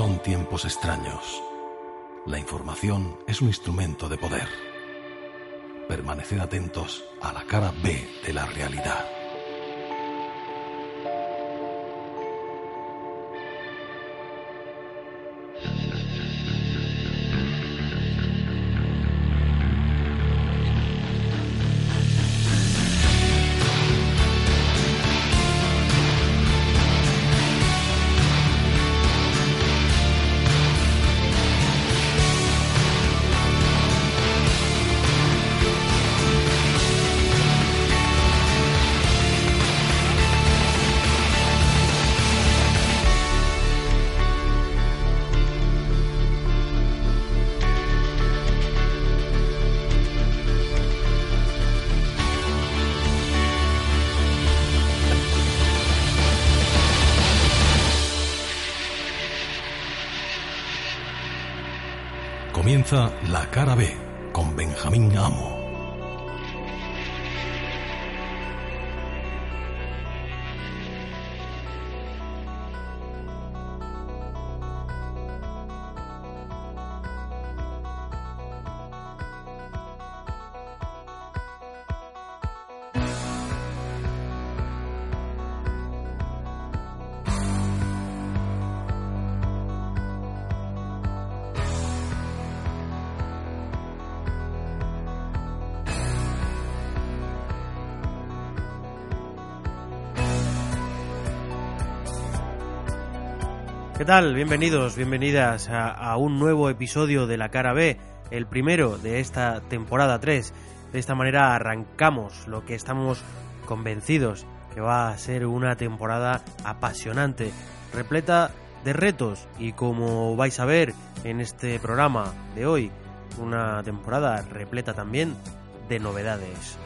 Son tiempos extraños. La información es un instrumento de poder. Permaneced atentos a la cara B de la realidad. Cara B con Benjamín Amo. ¿Qué tal? Bienvenidos, bienvenidas a, a, un nuevo episodio de La Cara B, el primero de esta temporada 3. De esta manera arrancamos lo que estamos convencidos que va a ser una temporada apasionante, repleta de retos y como vais a ver en este programa de hoy, una temporada repleta también de novedades.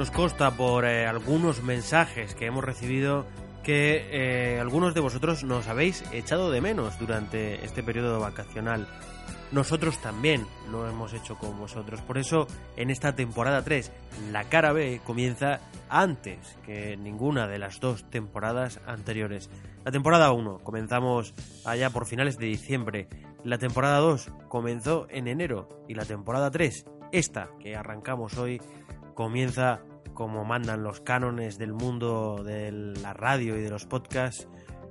Nos consta por eh, algunos mensajes que hemos recibido que eh, algunos de vosotros nos habéis echado de menos durante este periodo vacacional. Nosotros también lo hemos hecho con vosotros. Por eso, en esta temporada 3, la cara B comienza antes que ninguna de las dos temporadas anteriores. La temporada 1 comenzamos allá por finales de diciembre. La temporada 2 comenzó en enero. Y la temporada 3, esta que arrancamos hoy, comienza como mandan los cánones del mundo de la radio y de los podcasts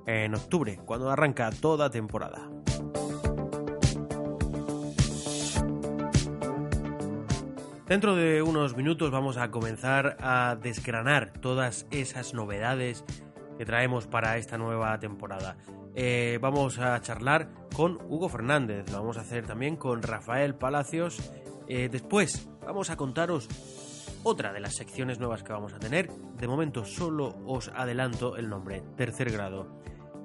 en octubre, cuando arranca toda temporada. Dentro de unos minutos vamos a comenzar a desgranar todas esas novedades que traemos para esta nueva temporada. Eh, vamos a charlar con Hugo Fernández, lo vamos a hacer también con Rafael Palacios. Eh, después vamos a contaros otra de las secciones nuevas que vamos a tener. De momento solo os adelanto el nombre, tercer grado.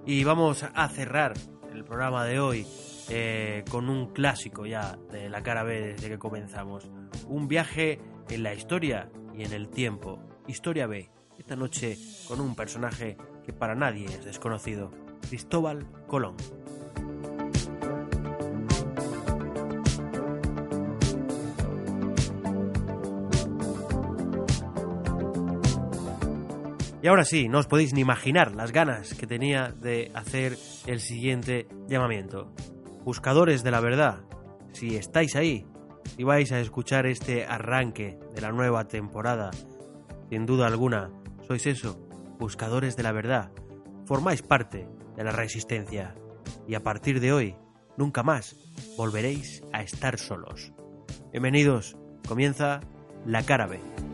Y vamos a cerrar el programa de hoy eh, con un clásico ya de la cara B desde que comenzamos. Un viaje en la historia y en el tiempo. Historia B. Esta noche con un personaje que para nadie es desconocido. Cristóbal Colón. Y ahora sí, no os podéis ni imaginar las ganas que tenía de hacer el siguiente llamamiento. Buscadores de la verdad, si estáis ahí y vais a escuchar este arranque de la nueva temporada, sin duda alguna, sois eso, buscadores de la verdad, formáis parte de la resistencia y a partir de hoy, nunca más volveréis a estar solos. Bienvenidos, comienza la cara B.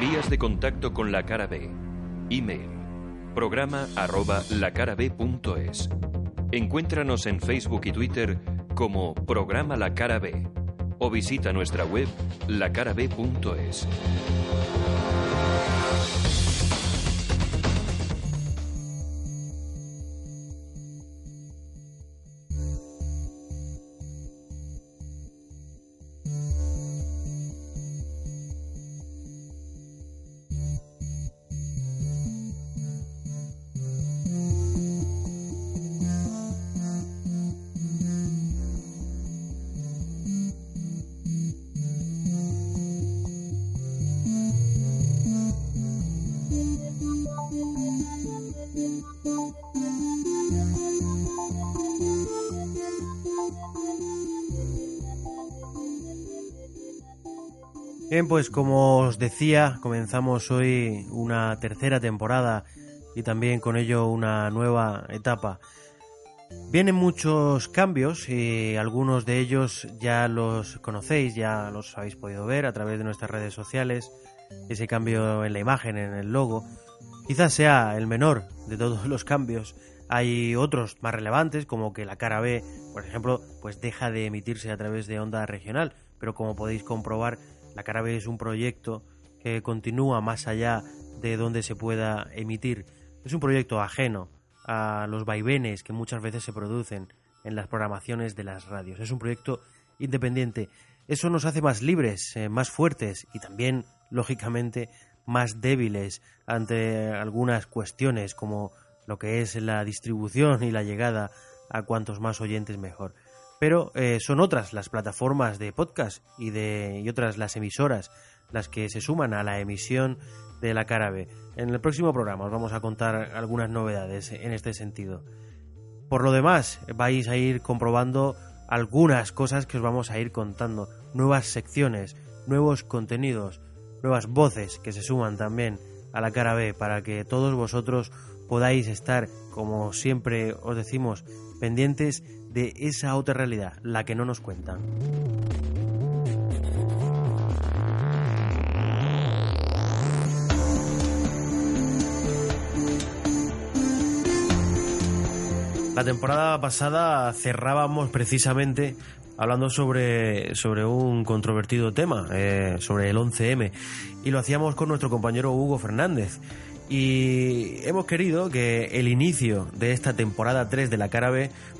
Vías de contacto con la cara B. Email. Programa arroba lacarab.es. Encuéntranos en Facebook y Twitter como Programa La Cara B o visita nuestra web lacarab.es. Bien, pues como os decía, comenzamos hoy una tercera temporada y también con ello una nueva etapa. Vienen muchos cambios y algunos de ellos ya los conocéis, ya los habéis podido ver a través de nuestras redes sociales. Ese cambio en la imagen, en el logo, quizás sea el menor de todos los cambios. Hay otros más relevantes, como que la cara B, por ejemplo, pues deja de emitirse a través de onda regional, pero como podéis comprobar, la cara es un proyecto que continúa más allá de donde se pueda emitir. Es un proyecto ajeno a los vaivenes que muchas veces se producen en las programaciones de las radios. Es un proyecto independiente. Eso nos hace más libres, eh, más fuertes y también, lógicamente, más débiles ante algunas cuestiones como lo que es la distribución y la llegada a cuantos más oyentes mejor pero eh, son otras las plataformas de podcast y, de, y otras las emisoras las que se suman a la emisión de la cara B. En el próximo programa os vamos a contar algunas novedades en este sentido. Por lo demás, vais a ir comprobando algunas cosas que os vamos a ir contando, nuevas secciones, nuevos contenidos, nuevas voces que se suman también a la cara B para que todos vosotros podáis estar, como siempre os decimos, pendientes de esa otra realidad, la que no nos cuentan. La temporada pasada cerrábamos precisamente hablando sobre, sobre un controvertido tema, eh, sobre el 11M, y lo hacíamos con nuestro compañero Hugo Fernández y hemos querido que el inicio de esta temporada 3 de la cara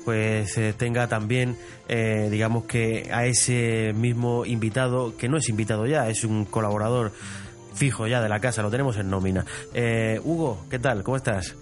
pues eh, tenga también eh, digamos que a ese mismo invitado que no es invitado ya es un colaborador fijo ya de la casa lo tenemos en nómina eh, Hugo qué tal cómo estás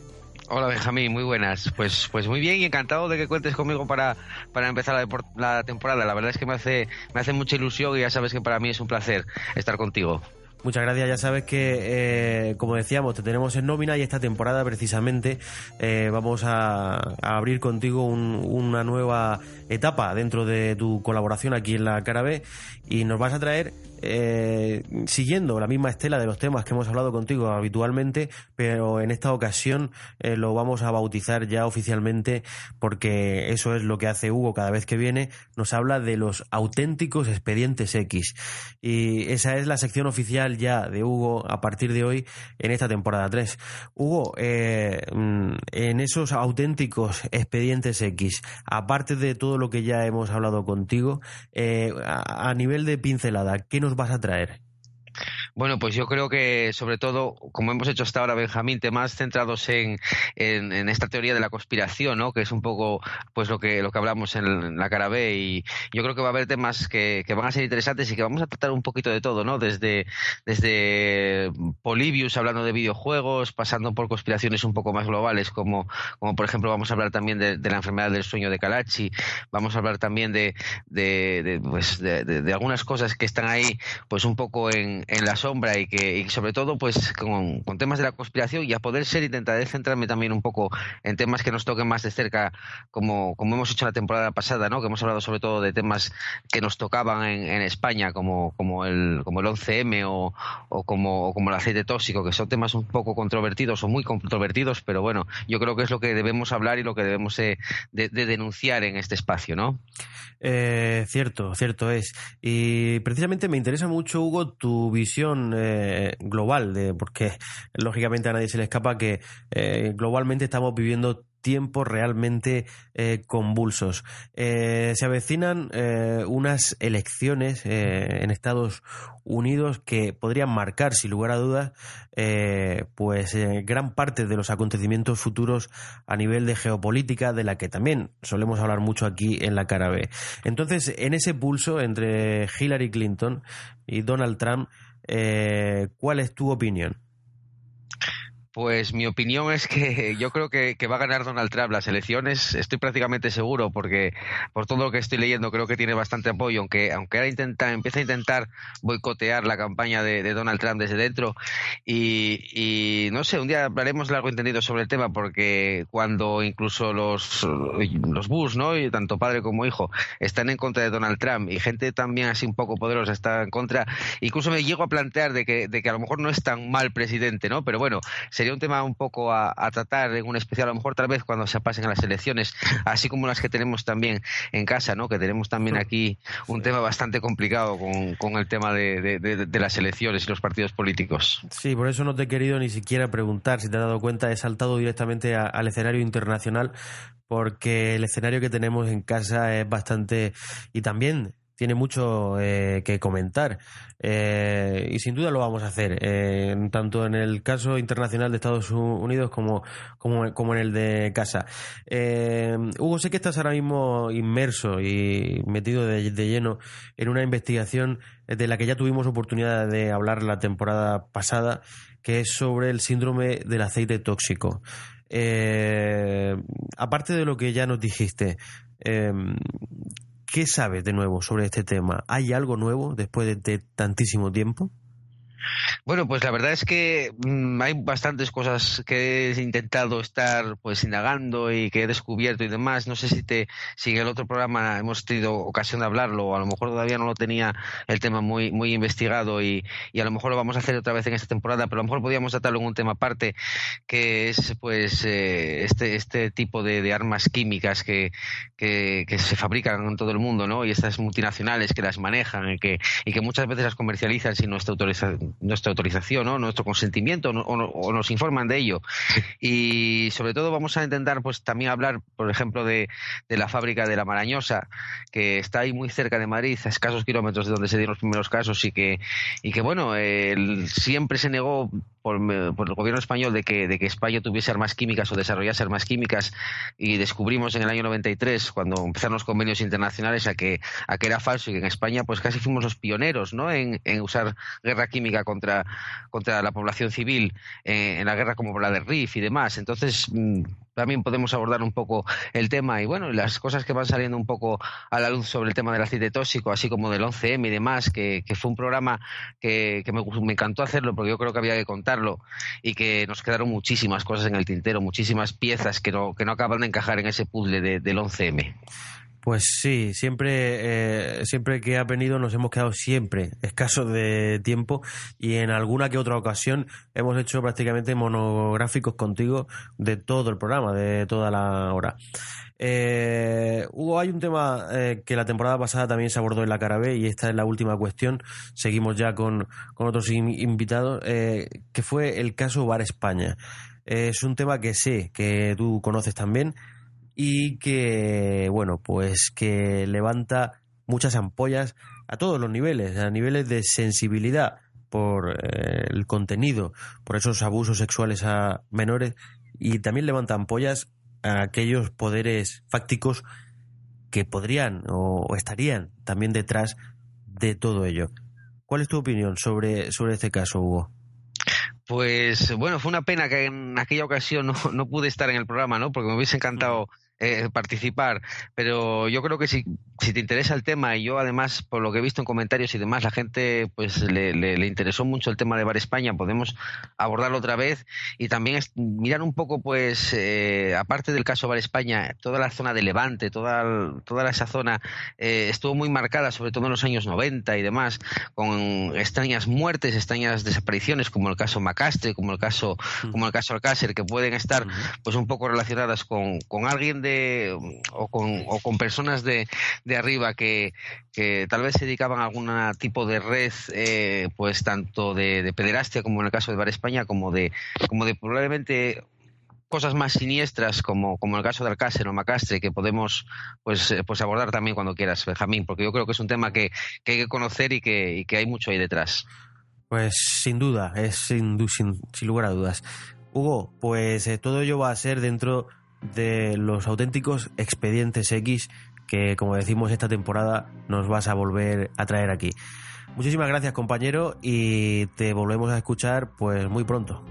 Hola Benjamín, muy buenas. Pues, pues muy bien y encantado de que cuentes conmigo para, para empezar la, la temporada. La verdad es que me hace, me hace mucha ilusión y ya sabes que para mí es un placer estar contigo. Muchas gracias, ya sabes que, eh, como decíamos, te tenemos en nómina y esta temporada precisamente eh, vamos a, abrir contigo una nueva etapa dentro de tu colaboración aquí en la Cara B y nos vas a traer eh, siguiendo la misma estela de los temas que hemos hablado contigo habitualmente, pero en esta ocasión eh, lo vamos a bautizar ya oficialmente porque eso es lo que hace Hugo cada vez que viene, nos habla de los auténticos expedientes X. Y esa es la sección oficial ya de Hugo a partir de hoy en esta temporada 3. Hugo, eh, mm, en esos auténticos expedientes X, aparte de todo lo que ya hemos hablado contigo, a, a nivel de pincelada, ¿qué nos vas a traer? Bueno, pues yo creo que sobre todo, como hemos hecho hasta ahora, Benjamín, temas centrados en, en, esta teoría de la conspiración, ¿no? que es un poco pues lo que, lo que hablamos en la cara B y yo creo que va a haber temas que, que van a ser interesantes y que vamos a tratar un poquito de todo, ¿no? Desde, desde Polybius hablando de videojuegos, pasando por conspiraciones un poco más globales, como, como por ejemplo vamos a hablar también de, la enfermedad del sueño de Kalachi, vamos a hablar también de, de, pues de, algunas cosas que están ahí pues un poco en, en las sombra y que y sobre todo pues con, con, temas de la conspiración y a poder ser intentaré centrarme también un poco en temas que nos toquen más de cerca como, como hemos hecho la temporada pasada, ¿no? que hemos hablado sobre todo de temas que nos tocaban en, en España como, como, el, como el 11M o, o, como, como el aceite tóxico, que son temas un poco controvertidos o muy controvertidos, pero bueno, yo creo que es lo que debemos hablar y lo que debemos de, de, de denunciar en este espacio, ¿no? Eh, cierto, cierto es. Y precisamente me interesa mucho, Hugo, tu visión eh, global, porque lógicamente a nadie se le escapa que eh, globalmente estamos viviendo tiempos realmente eh, convulsos. Se avecinan unas elecciones en Estados Unidos que podrían marcar, sin lugar a dudas, pues gran parte de los acontecimientos futuros a nivel de geopolítica, de la que también solemos hablar mucho aquí en la cara B. Entonces, en ese pulso entre Hillary Clinton y Donald Trump, ¿cuál es tu opinión? Pues mi opinión es que yo creo que, va a ganar Donald Trump las elecciones. Estoy prácticamente seguro porque por todo lo que estoy leyendo creo que tiene bastante apoyo, aunque aunque ahora intenta, empieza a intentar boicotear la campaña de, de Donald Trump desde dentro. Y, y, no sé, un día hablaremos largo entendido sobre el tema porque cuando incluso los, los Bush, ¿no? Y tanto padre como hijo, están en contra de Donald Trump y gente también así un poco poderosa está en contra, incluso me llego a plantear de que, de que a lo mejor no es tan mal presidente, ¿no? Pero bueno, se sería un tema un poco a, a, tratar en un especial, a lo mejor tal vez cuando se pasen a las elecciones, así como las que tenemos también en casa, ¿no? Que tenemos también aquí un tema bastante complicado con, con el tema de, de, de, de, las elecciones y los partidos políticos. Sí, por eso no te he querido ni siquiera preguntar, si te has dado cuenta, he saltado directamente a, al escenario internacional porque el escenario que tenemos en casa es bastante y también tiene mucho eh, que comentar. Eh, y sin duda lo vamos a hacer eh, tanto en el caso internacional de Estados Unidos como, como, en el de casa eh, Hugo sé que estás ahora mismo inmerso y metido de, de, lleno en una investigación de la que ya tuvimos oportunidad de hablar la temporada pasada que es sobre el síndrome del aceite tóxico. Aparte de lo que ya nos dijiste ¿Qué sabes de nuevo sobre este tema? ¿Hay algo nuevo después de, de tantísimo tiempo? Bueno, pues la verdad es que mmm, hay bastantes cosas que he intentado estar pues indagando y que he descubierto y demás. No sé si te si en el otro programa hemos tenido ocasión de hablarlo, o a lo mejor todavía no lo tenía el tema muy muy investigado y, y, a lo mejor lo vamos a hacer otra vez en esta temporada, pero a lo mejor podríamos tratarlo en un tema aparte que es pues eh, este este tipo de, armas químicas que, que, que, se fabrican en todo el mundo, ¿no? Y estas multinacionales que las manejan y que, y que muchas veces las comercializan sin nuestra autorización nuestra autorización, ¿no? nuestro consentimiento o, o, o, nos informan de ello. Y sobre todo vamos a intentar pues también hablar, por ejemplo, de, de, la fábrica de la Marañosa, que está ahí muy cerca de Madrid, a escasos kilómetros de donde se dieron los primeros casos y que, y que bueno, eh, siempre se negó por, por, el gobierno español de que, de que España tuviese armas químicas o desarrollase armas químicas y descubrimos en el año 93, cuando empezaron los convenios internacionales, a que, a que era falso y que en España pues casi fuimos los pioneros ¿no? en, en usar guerra química contra, contra la población civil eh, en la guerra como la del RIF y demás. Entonces, mmm, también podemos abordar un poco el tema y bueno, las cosas que van saliendo un poco a la luz sobre el tema del aceite tóxico, así como del 11M y demás, que, que fue un programa que, que me, me, encantó hacerlo porque yo creo que había que contarlo y que nos quedaron muchísimas cosas en el tintero, muchísimas piezas que no, que no acaban de encajar en ese puzzle de, del 11M. Pues sí, siempre, eh, siempre que ha venido nos hemos quedado siempre escasos de tiempo y en alguna que otra ocasión hemos hecho prácticamente monográficos contigo de todo el programa, de toda la hora. Eh, hay un tema eh, que la temporada pasada también se abordó en la cara B y esta es la última cuestión. Seguimos ya con, con otros in invitados, eh, que fue el caso Bar España. es un tema que sé que tú conoces también y que, bueno, pues que levanta muchas ampollas a todos los niveles, a niveles de sensibilidad por eh, el contenido, por esos abusos sexuales a menores y también levanta ampollas a aquellos poderes fácticos que podrían o, estarían también detrás de todo ello. ¿Cuál es tu opinión sobre, sobre este caso, Hugo? Pues bueno, fue una pena que en aquella ocasión no, no, pude estar en el programa, ¿no? Porque me hubiese encantado eh, participar, pero yo creo que si, si te interesa el tema y yo además por lo que he visto en comentarios y demás la gente pues le, le, interesó mucho el tema de Bar España, podemos abordarlo otra vez. Y también mirar un poco pues eh, aparte del caso Bar España, toda la zona de Levante, toda, toda esa zona eh, estuvo muy marcada sobre todo en los años 90 y demás con extrañas muertes, extrañas desapariciones como el caso Macastre, como el caso como el caso Alcácer que pueden estar pues un poco relacionadas con, con alguien o con, personas de, arriba que, tal vez se dedicaban a algún tipo de red, eh, pues tanto de, de, pederastia como en el caso de Bar España, como de, como de probablemente cosas más siniestras como, como el caso de Alcácer o Macastre que podemos pues, eh, pues abordar también cuando quieras, Benjamín, porque yo creo que es un tema que, hay que conocer y que, hay mucho ahí detrás. Pues sin duda, es sin, sin, sin lugar a dudas. Hugo, pues eh, todo ello va a ser dentro de los auténticos expedientes X que, como decimos, esta temporada nos vas a volver a traer aquí. Muchísimas gracias, compañero, y te volvemos a escuchar pues muy pronto.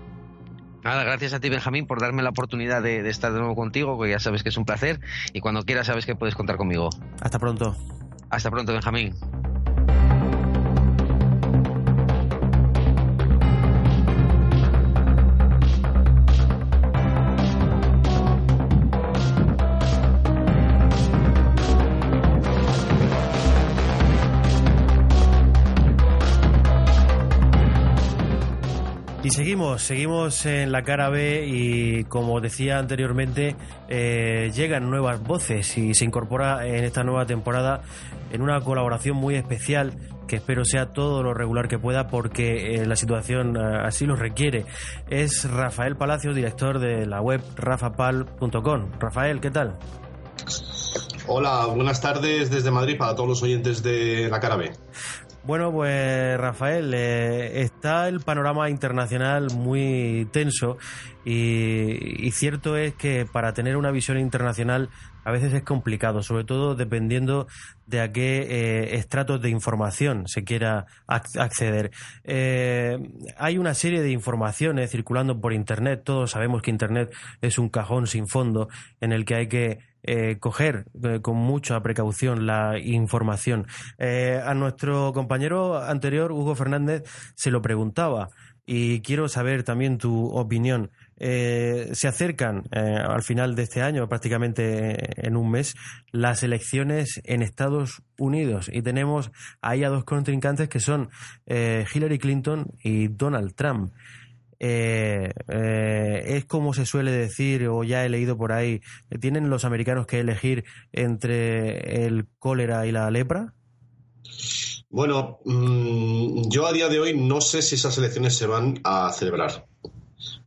Nada, gracias a ti, Benjamín, por darme la oportunidad de, de estar de nuevo contigo, que ya sabes que es un placer, y cuando quieras sabes que puedes contar conmigo. Hasta pronto. Hasta pronto, Benjamín. Seguimos, seguimos en la cara B y como decía anteriormente, eh, llegan nuevas voces y se incorpora en esta nueva temporada en una colaboración muy especial que espero sea todo lo regular que pueda porque eh, la situación eh, así lo requiere. Es Rafael Palacios, director de la web rafapal.com. Rafael, ¿qué tal? Hola, buenas tardes desde Madrid para todos los oyentes de la cara B. Bueno, pues Rafael, eh, está el panorama internacional muy tenso y, cierto es que para tener una visión internacional a veces es complicado, sobre todo dependiendo de a qué eh, estratos de información se quiera acceder. Eh, hay una serie de informaciones circulando por Internet, todos sabemos que Internet es un cajón sin fondo en el que hay que eh, coger eh, con mucha precaución la información. Eh, a nuestro compañero anterior, Hugo Fernández, se lo preguntaba y quiero saber también tu opinión. se acercan al final de este año, prácticamente en un mes, las elecciones en Estados Unidos y tenemos ahí a dos contrincantes que son Hillary Clinton y Donald Trump. Eh, eh, es como se suele decir, o ya he leído por ahí, ¿tienen los americanos que elegir entre el cólera y la lepra? Bueno, mm, yo a día de hoy no sé si esas elecciones se van a celebrar.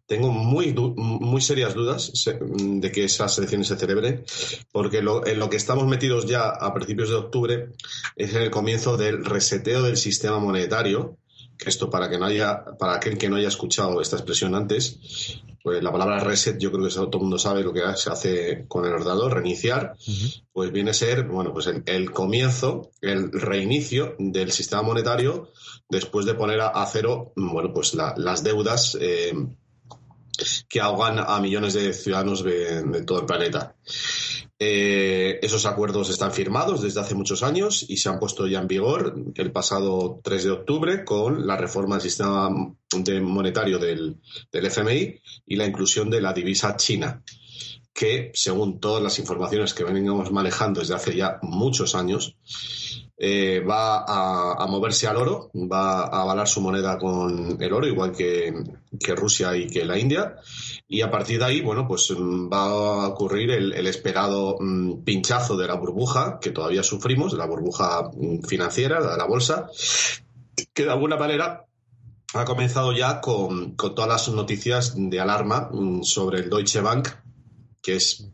Tengo muy, muy serias dudas de que esas elecciones se celebren, porque en lo que estamos metidos ya a principios de octubre es en el comienzo del reseteo del sistema monetario, esto para que no haya, para aquel que no haya escuchado esta expresión antes, pues la palabra reset yo creo que todo el mundo sabe lo que se hace con el ordenador, reiniciar, pues viene a ser, bueno, pues el, comienzo, el reinicio del sistema monetario después de poner a, cero, bueno, pues las deudas eh, que ahogan a millones de ciudadanos de todo el planeta. Eh, esos acuerdos están firmados desde hace muchos años y se han puesto ya en vigor el pasado 3 de octubre con la reforma del sistema monetario del, del FMI y la inclusión de la divisa china que, según todas las informaciones que venimos manejando desde hace ya muchos años, eh, va a, moverse al oro, va a avalar su moneda con el oro, igual que, Rusia y que la India. Y a partir de ahí, bueno, pues mm, va a ocurrir el, esperado mm, pinchazo de la burbuja que todavía sufrimos, de la burbuja mm, financiera, de la bolsa, que de alguna manera ha comenzado ya con, con todas las noticias de alarma sobre el Deutsche Bank, que es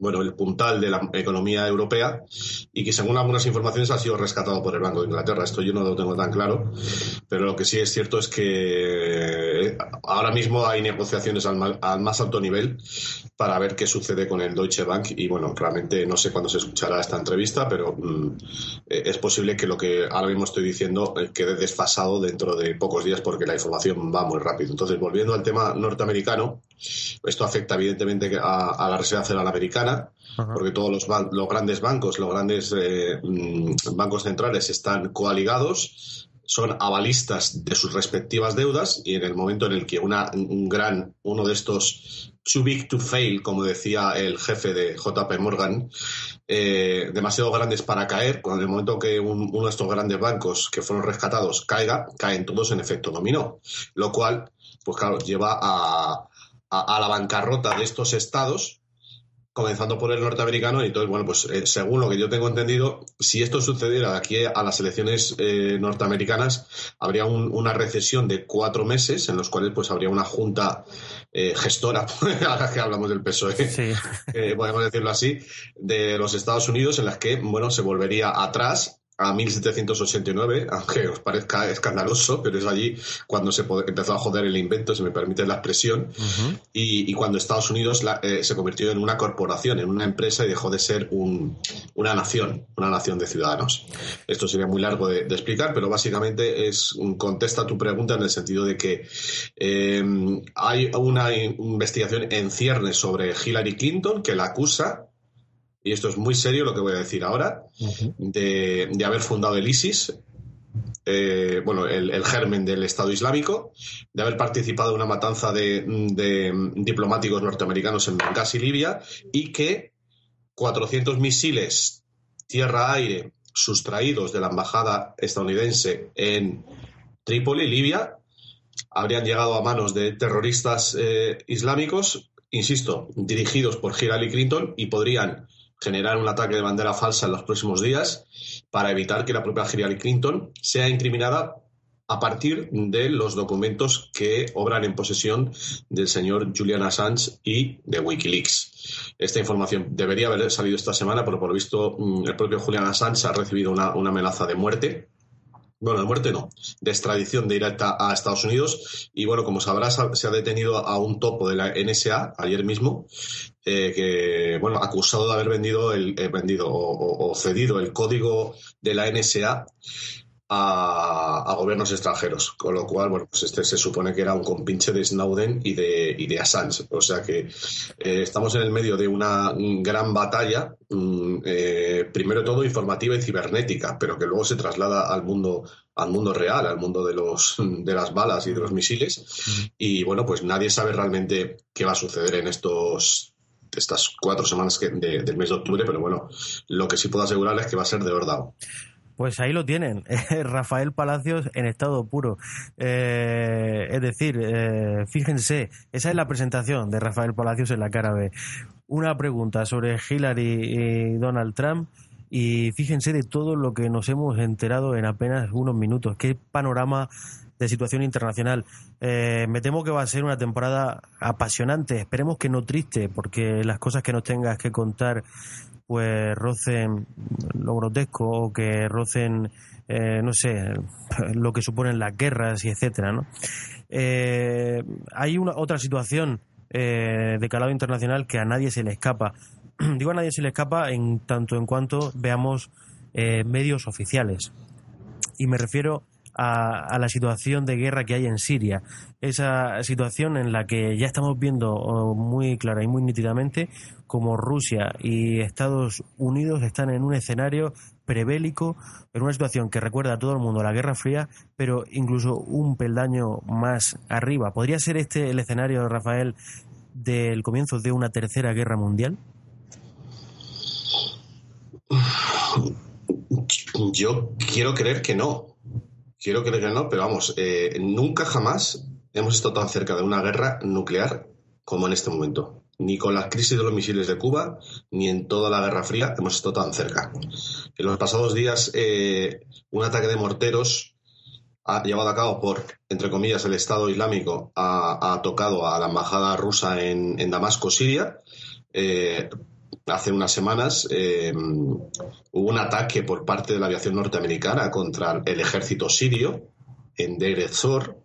bueno, el puntal de la economía europea y que según algunas informaciones ha sido rescatado por el Banco de Inglaterra. Esto yo no lo tengo tan claro, pero lo que sí es cierto es que ahora mismo hay negociaciones al, más alto nivel para ver qué sucede con el Deutsche Bank y bueno, realmente no sé cuándo se escuchará esta entrevista, pero mm, es posible que lo que ahora mismo estoy diciendo eh, quede desfasado dentro de pocos días porque la información va muy rápido. Entonces, volviendo al tema norteamericano, Esto afecta evidentemente a, la Reserva Federal Americana, porque todos los, los, grandes bancos, los grandes eh, mm, bancos centrales están coaligados son avalistas de sus respectivas deudas y en el momento en el que una, un gran, uno de estos too big to fail, como decía el jefe de JP Morgan, eh, demasiado grandes para caer, cuando en el momento que uno de estos grandes bancos que fueron rescatados caiga, caen todos en efecto dominó, lo cual, pues claro, lleva a, a la bancarrota de estos estados comenzando por el norteamericano y entonces, bueno, pues eh, según lo que yo tengo entendido, si esto sucediera de aquí a las elecciones eh, norteamericanas, habría una recesión de cuatro meses en los cuales pues habría una junta eh, gestora, ahora que hablamos del PSOE, podemos decirlo así, de los Estados Unidos en las que, bueno, se volvería atrás a 1789, aunque os parezca escandaloso, pero es allí cuando se empezó a joder el invento, si me permite la expresión, y, cuando Estados Unidos eh, se convirtió en una corporación, en una empresa y dejó de ser una nación, una nación de ciudadanos. Esto sería muy largo de, explicar, pero básicamente es contesta tu pregunta en el sentido de que eh, hay una investigación en ciernes sobre Hillary Clinton que la acusa y esto es muy serio lo que voy a decir ahora, de, haber fundado el ISIS, eh, bueno, el, germen del Estado Islámico, de haber participado en una matanza de, diplomáticos norteamericanos en Benghazi, Libia, y que 400 misiles tierra-aire sustraídos de la embajada estadounidense en Trípoli, Libia, habrían llegado a manos de terroristas eh, islámicos, insisto, dirigidos por Hillary Clinton y podrían generar un ataque de bandera falsa en los próximos días para evitar que la propia Hillary Clinton sea incriminada a partir de los documentos que obran en posesión del señor Julian Assange y de Wikileaks. Esta información debería haber salido esta semana, pero por lo visto mm, el propio Julian Assange ha recibido una, una amenaza de muerte bueno, de muerte no, de extradición directa a Estados Unidos. Y bueno, como sabrás, se ha detenido a un topo de la NSA ayer mismo, eh, que, bueno, acusado de haber vendido, el, eh, vendido o, cedido el código de la NSA a, gobiernos extranjeros, con lo cual, bueno, pues este se supone que era un compinche de Snowden y de, y de Assange. O sea que eh, estamos en el medio de una gran batalla, mm, eh, primero todo informativa y cibernética, pero que luego se traslada al mundo al mundo real, al mundo de los de las balas y de los misiles. Y bueno, pues nadie sabe realmente qué va a suceder en estos estas cuatro semanas del mes de octubre, pero bueno, lo que sí puedo asegurar es que va a ser de verdad. Pues ahí lo tienen, Rafael Palacios en estado puro. Eh, es decir, eh, fíjense, esa es la presentación de Rafael Palacios en la cara B. Una pregunta sobre Hillary y Donald Trump y fíjense de todo lo que nos hemos enterado en apenas unos minutos. Qué panorama de situación internacional. Eh, me temo que va a ser una temporada apasionante, esperemos que no triste, porque las cosas que nos tengas que contar pues rocen lo grotesco o que rocen, eh, no sé, lo que suponen las guerras y etcétera, ¿no? Eh, hay una otra situación de calado internacional que a nadie se le escapa. Digo a nadie se le escapa en tanto en cuanto veamos medios oficiales. Y me refiero a, la situación de guerra que hay en Siria. Esa situación en la que ya estamos viendo oh, muy clara y muy nítidamente como Rusia y Estados Unidos están en un escenario prebélico, en una situación que recuerda a todo el mundo la Guerra Fría, pero incluso un peldaño más arriba. ¿Podría ser este el escenario, Rafael, del comienzo de una tercera guerra mundial? Yo quiero creer que no. Quiero creer que no, pero vamos, eh, nunca jamás hemos estado tan cerca de una guerra nuclear como en este momento. Ni con la crisis de los misiles de Cuba, ni en toda la Guerra Fría hemos estado tan cerca. En los pasados días, eh, un ataque de morteros ha llevado a cabo por, entre comillas, el Estado Islámico, ha, tocado a la embajada rusa en, Damasco, Siria. Eh, hace unas semanas eh, hubo un ataque por parte de la aviación norteamericana contra el ejército sirio en Deir ez-Zor,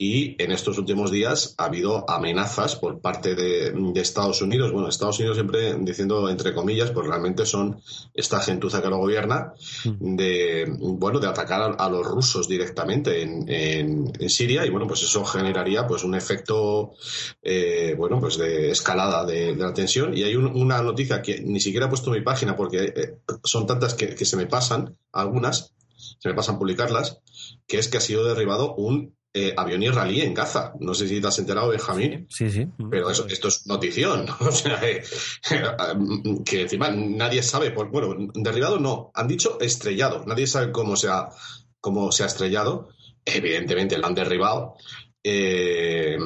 y en estos últimos días ha habido amenazas por parte de, Estados Unidos. Bueno, Estados Unidos siempre diciendo entre comillas, pues realmente son esta gentuza que lo gobierna, mm. de bueno, de atacar a, los rusos directamente en, Siria y bueno, pues eso generaría pues un efecto eh, bueno, pues de escalada de, la tensión. Y hay una noticia que ni siquiera he puesto en mi página porque eh, son tantas que, que se me pasan, algunas, se me pasan publicarlas, que es que ha sido derribado un eh, avión israelí en Gaza. No sé si te has enterado, Benjamín. Sí, sí. Pero eso, esto es notición. O sea, eh, que encima nadie sabe. Por, bueno, derribado no. Han dicho estrellado. Nadie sabe cómo se ha, cómo se ha estrellado. Evidentemente lo han derribado. Eh,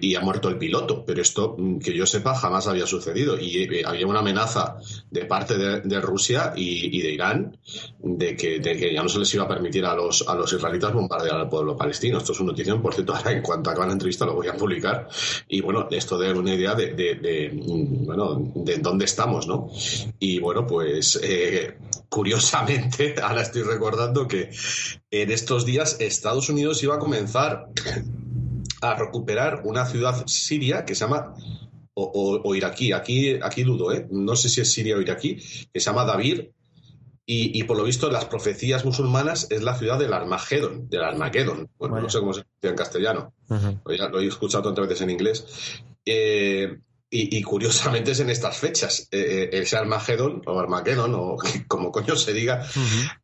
y ha muerto el piloto, pero esto, mm, que yo sepa, jamás había sucedido. Y eh, había una amenaza de parte de, Rusia y, de Irán de que, ya no se les iba a permitir a los, a los israelitas bombardear al pueblo palestino. Esto es una noticia, por cierto, ahora en cuanto acabe la entrevista lo voy a publicar. Y bueno, esto da una idea de, mm, bueno, de dónde estamos, ¿no? Y bueno, pues eh, curiosamente, ahora estoy recordando que en estos días Estados Unidos iba a comenzar a recuperar una ciudad siria que se llama o, iraquí, aquí, aquí dudo, ¿eh? no sé si es siria o iraquí, que se llama David, y, por lo visto las profecías musulmanas es la ciudad del Armagedón, del Armagedón, bueno, no sé cómo se dice en castellano, lo, he escuchado tantas veces en inglés, eh, y, curiosamente es en estas fechas, eh, eh, ese Armagedón, o Armagedón, o como coño se diga,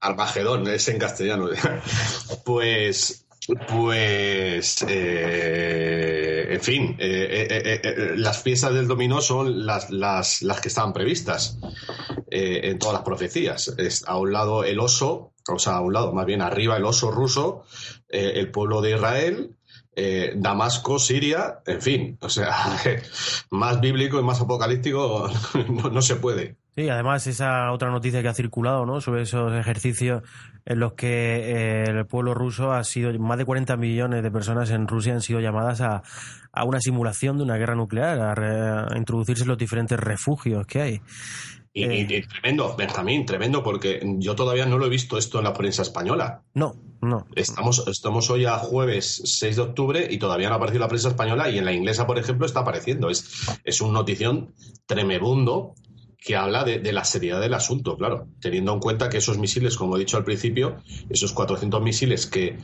Armagedón, es en castellano, pues pues, eh, en fin, eh, eh, las piezas del dominó son las, las, las que estaban previstas en todas las profecías. A un lado el oso, o sea, a un lado, más bien arriba el oso ruso, el pueblo de Israel, Damasco, Siria, en fin, o sea, más bíblico y más apocalíptico no se puede. Sí, además esa otra noticia que ha circulado ¿no? sobre esos ejercicios en los que eh, el pueblo ruso ha sido, más de 40 millones de personas en Rusia han sido llamadas a, a una simulación de una guerra nuclear, a, introducirse en los diferentes refugios que hay. Y, eh, tremendo, Benjamín, tremendo, porque yo todavía no lo he visto esto en la prensa española. No, no. Estamos, estamos hoy a jueves 6 de octubre y todavía no ha aparecido la prensa española y en la inglesa, por ejemplo, está apareciendo. Es, es un notición tremebundo que habla de, la seriedad del asunto, claro, teniendo en cuenta que esos misiles, como he dicho al principio, esos 400 misiles que,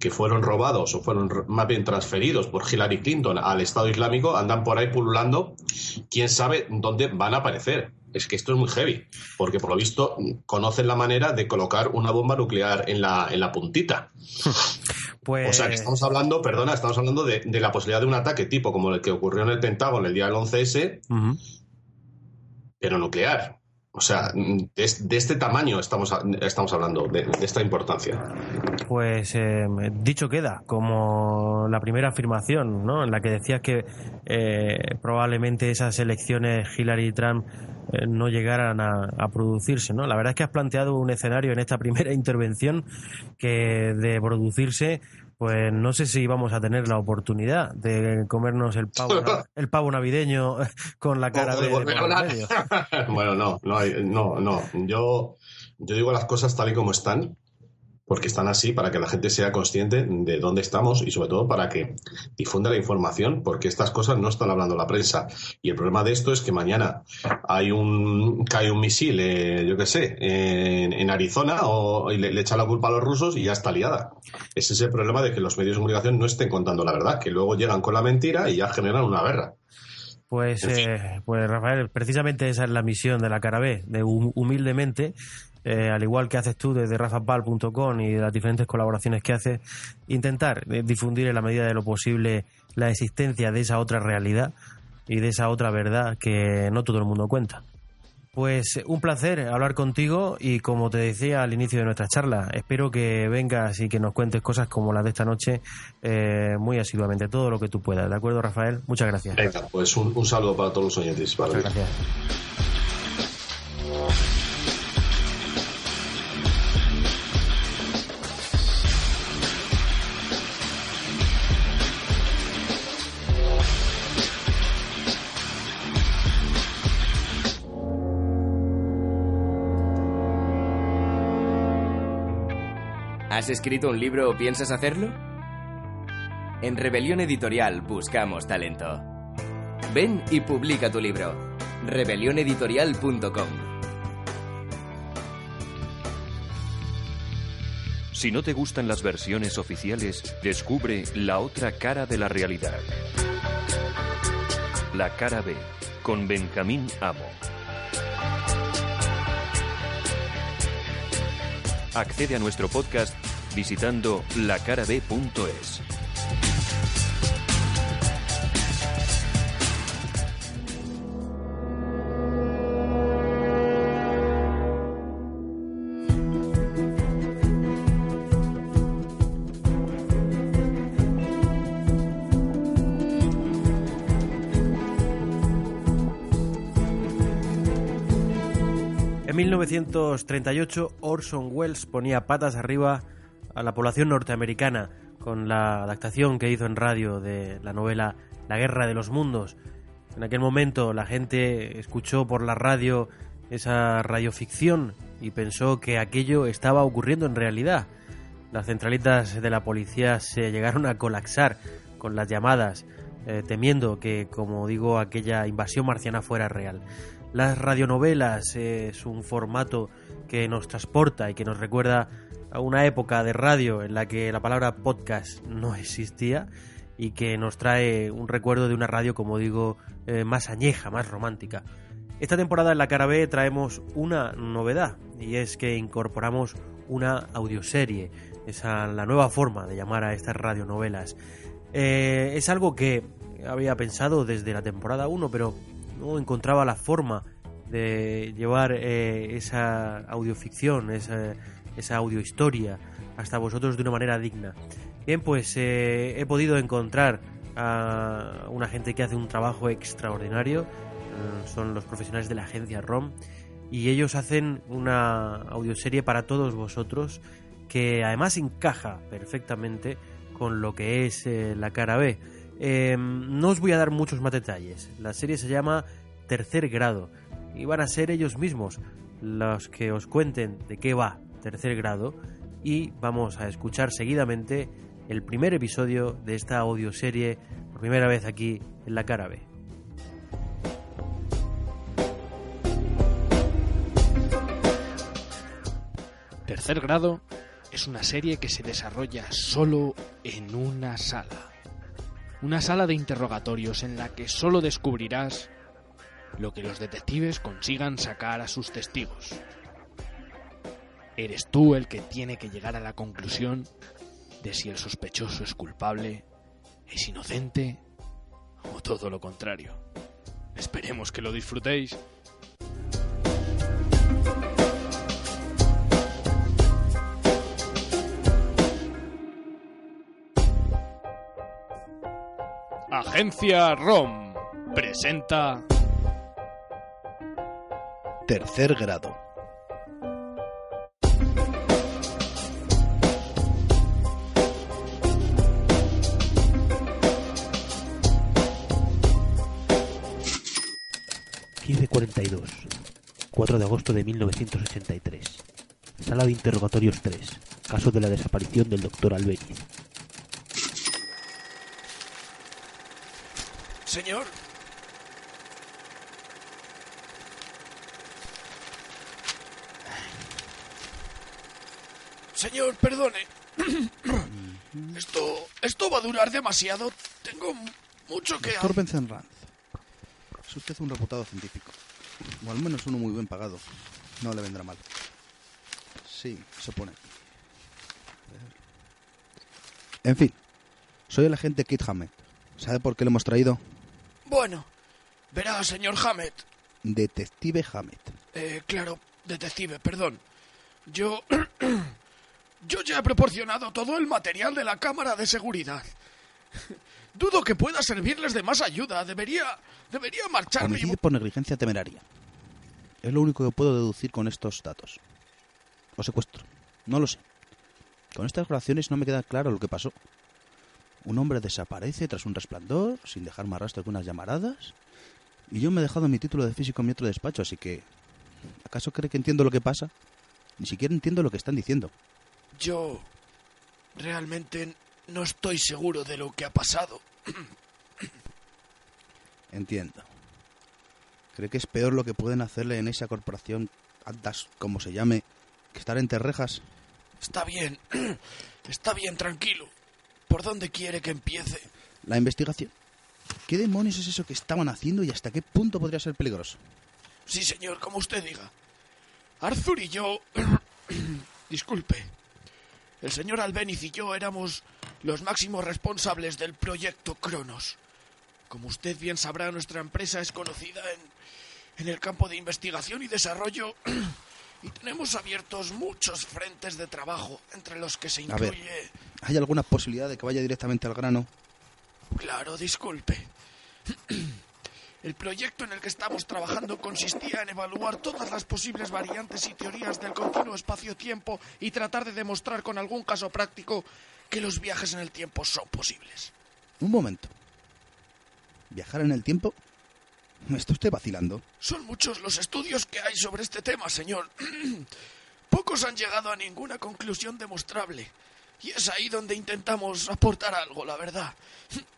que fueron robados o fueron más bien transferidos por Hillary Clinton al Estado Islámico, andan por ahí pululando, quién sabe dónde van a aparecer. Es que esto es muy heavy, porque por lo visto conocen la manera de colocar una bomba nuclear en la, en la puntita. Pues... O sea, que estamos hablando, perdona, estamos hablando de, la posibilidad de un ataque tipo como el que ocurrió en el Pentágono el día del 11S, pero nuclear. O sea, de, este tamaño estamos, estamos hablando, de, esta importancia. Pues eh, dicho queda, como la primera afirmación, ¿no? En la que decías que eh, probablemente esas elecciones Hillary y Trump eh, no llegaran a, a, producirse, ¿no? La verdad es que has planteado un escenario en esta primera intervención que de producirse pues no sé si vamos a tener la oportunidad de comernos el pavo, el pavo navideño con la cara de, Bueno, no, no, no, no. Yo, yo digo las cosas tal y como están porque están así para que la gente sea consciente de dónde estamos y sobre todo para que difunda la información, porque estas cosas no están hablando la prensa. Y el problema de esto es que mañana hay un cae un misil, eh, yo qué sé, en, Arizona o, y le, echa la culpa a los rusos y ya está liada. Ese es el problema de que los medios de comunicación no estén contando la verdad, que luego llegan con la mentira y ya generan una guerra. Pues, eh, pues Rafael, precisamente esa es la misión de la cara B, de humildemente eh, al igual que haces tú desde rafapal.com y de las diferentes colaboraciones que haces, intentar eh, difundir en la medida de lo posible la existencia de esa otra realidad y de esa otra verdad que no todo el mundo cuenta. Pues un placer hablar contigo y como te decía al inicio de nuestra charla, espero que vengas y que nos cuentes cosas como las de esta noche eh, muy asiduamente, todo lo que tú puedas. ¿De acuerdo, Rafael? Muchas gracias. pues un, saludo para todos los oyentes. Muchas gracias. ¿Has escrito un libro o piensas hacerlo? En Rebelión Editorial buscamos talento. Ven y publica tu libro. rebelioneditorial.com Si no te gustan las versiones oficiales, descubre la otra cara de la realidad. La cara B, con Benjamín Amo. Accede a nuestro podcast visitando lacarab.es. En 1938 Orson Welles ponía patas arriba a la población norteamericana con la adaptación que hizo en radio de la novela La Guerra de los Mundos. En aquel momento la gente escuchó por la radio esa radioficción y pensó que aquello estaba ocurriendo en realidad. Las centralitas de la policía se llegaron a colapsar con las llamadas, eh, temiendo que, como digo, aquella invasión marciana fuera real. Las radionovelas eh, es un formato que nos transporta y que nos recuerda a una época de radio en la que la palabra podcast no existía y que nos trae un recuerdo de una radio, como digo, eh, más añeja, más romántica. Esta temporada en la cara B traemos una novedad y es que incorporamos una audioserie. Esa la nueva forma de llamar a estas radionovelas. Eh, es algo que había pensado desde la temporada 1, pero no encontraba la forma de llevar eh, esa audioficción, esa, esa audiohistoria hasta vosotros de una manera digna. Bien, pues eh, he podido encontrar a una gente que hace un trabajo extraordinario, eh, son los profesionales de la agencia ROM, y ellos hacen una audioserie para todos vosotros que además encaja perfectamente con lo que es eh, la cara B. No os voy a dar muchos más detalles. La serie se llama Tercer Grado y van a ser ellos mismos los que os cuenten de qué va Tercer Grado y vamos a escuchar seguidamente el primer episodio de esta audioserie por primera vez aquí en la cara B. Tercer grado es una serie que se desarrolla solo en una sala. Una sala de interrogatorios en la que solo descubrirás lo que los detectives consigan sacar a sus testigos. Eres tú el que tiene que llegar a la conclusión de si el sospechoso es culpable, es inocente o todo lo contrario. Esperemos que lo disfrutéis. Agencia ROM presenta Tercer grado. ...4 de agosto de 1983... ...sala de interrogatorios 3... ...caso de la desaparición del doctor Albeniz... Señor. Señor, perdone. Esto, esto va a durar demasiado. Tengo mucho que... Doctor Vincent Ranz, es usted un reputado científico, o al menos uno muy bien pagado. No le vendrá mal. Sí, se pone. En fin, soy el agente Kit Hammett. ¿Sabe por qué lo hemos traído? Bueno, verá, señor Hammett. Detective Hammett. Eh, claro, detective, perdón. Yo... Yo ya he proporcionado todo el material de la cámara de seguridad. Dudo que pueda servirles de más ayuda. Debería... Debería marcharme... Homicidio por negligencia temeraria. Es lo único que puedo deducir con estos datos. O secuestro. No lo sé. Con estas grabaciones no me queda claro lo que pasó. Un hombre desaparece tras un resplandor, sin dejar más rastro que unas llamaradas. Y yo me he dejado mi título de físico en mi otro despacho, así que... ¿Acaso cree que entiendo lo que pasa? Ni siquiera entiendo lo que están diciendo. Yo... Realmente no estoy seguro de lo que ha pasado. Entiendo. ¿Cree que es peor lo que pueden hacerle en esa corporación, Atlas, como se llame, que estar entre rejas? Está bien. Está bien, tranquilo. ¿Por dónde quiere que empiece? La investigación. ¿Qué demonios es eso que estaban haciendo y hasta qué punto podría ser peligroso? Sí, señor, como usted diga. Arthur y yo... Disculpe. El señor Albeniz y yo éramos los máximos responsables del proyecto Cronos. Como usted bien sabrá, nuestra empresa es conocida en, en el campo de investigación y desarrollo y tenemos abiertos muchos frentes de trabajo, entre los que se A ver. incluye... ¿Hay alguna posibilidad de que vaya directamente al grano? Claro, disculpe. El proyecto en el que estamos trabajando consistía en evaluar todas las posibles variantes y teorías del continuo espacio-tiempo y tratar de demostrar con algún caso práctico que los viajes en el tiempo son posibles. Un momento. ¿Viajar en el tiempo? ¿Me está usted vacilando? Son muchos los estudios que hay sobre este tema, señor. Pocos han llegado a ninguna conclusión demostrable. Y es ahí donde intentamos aportar algo, la verdad.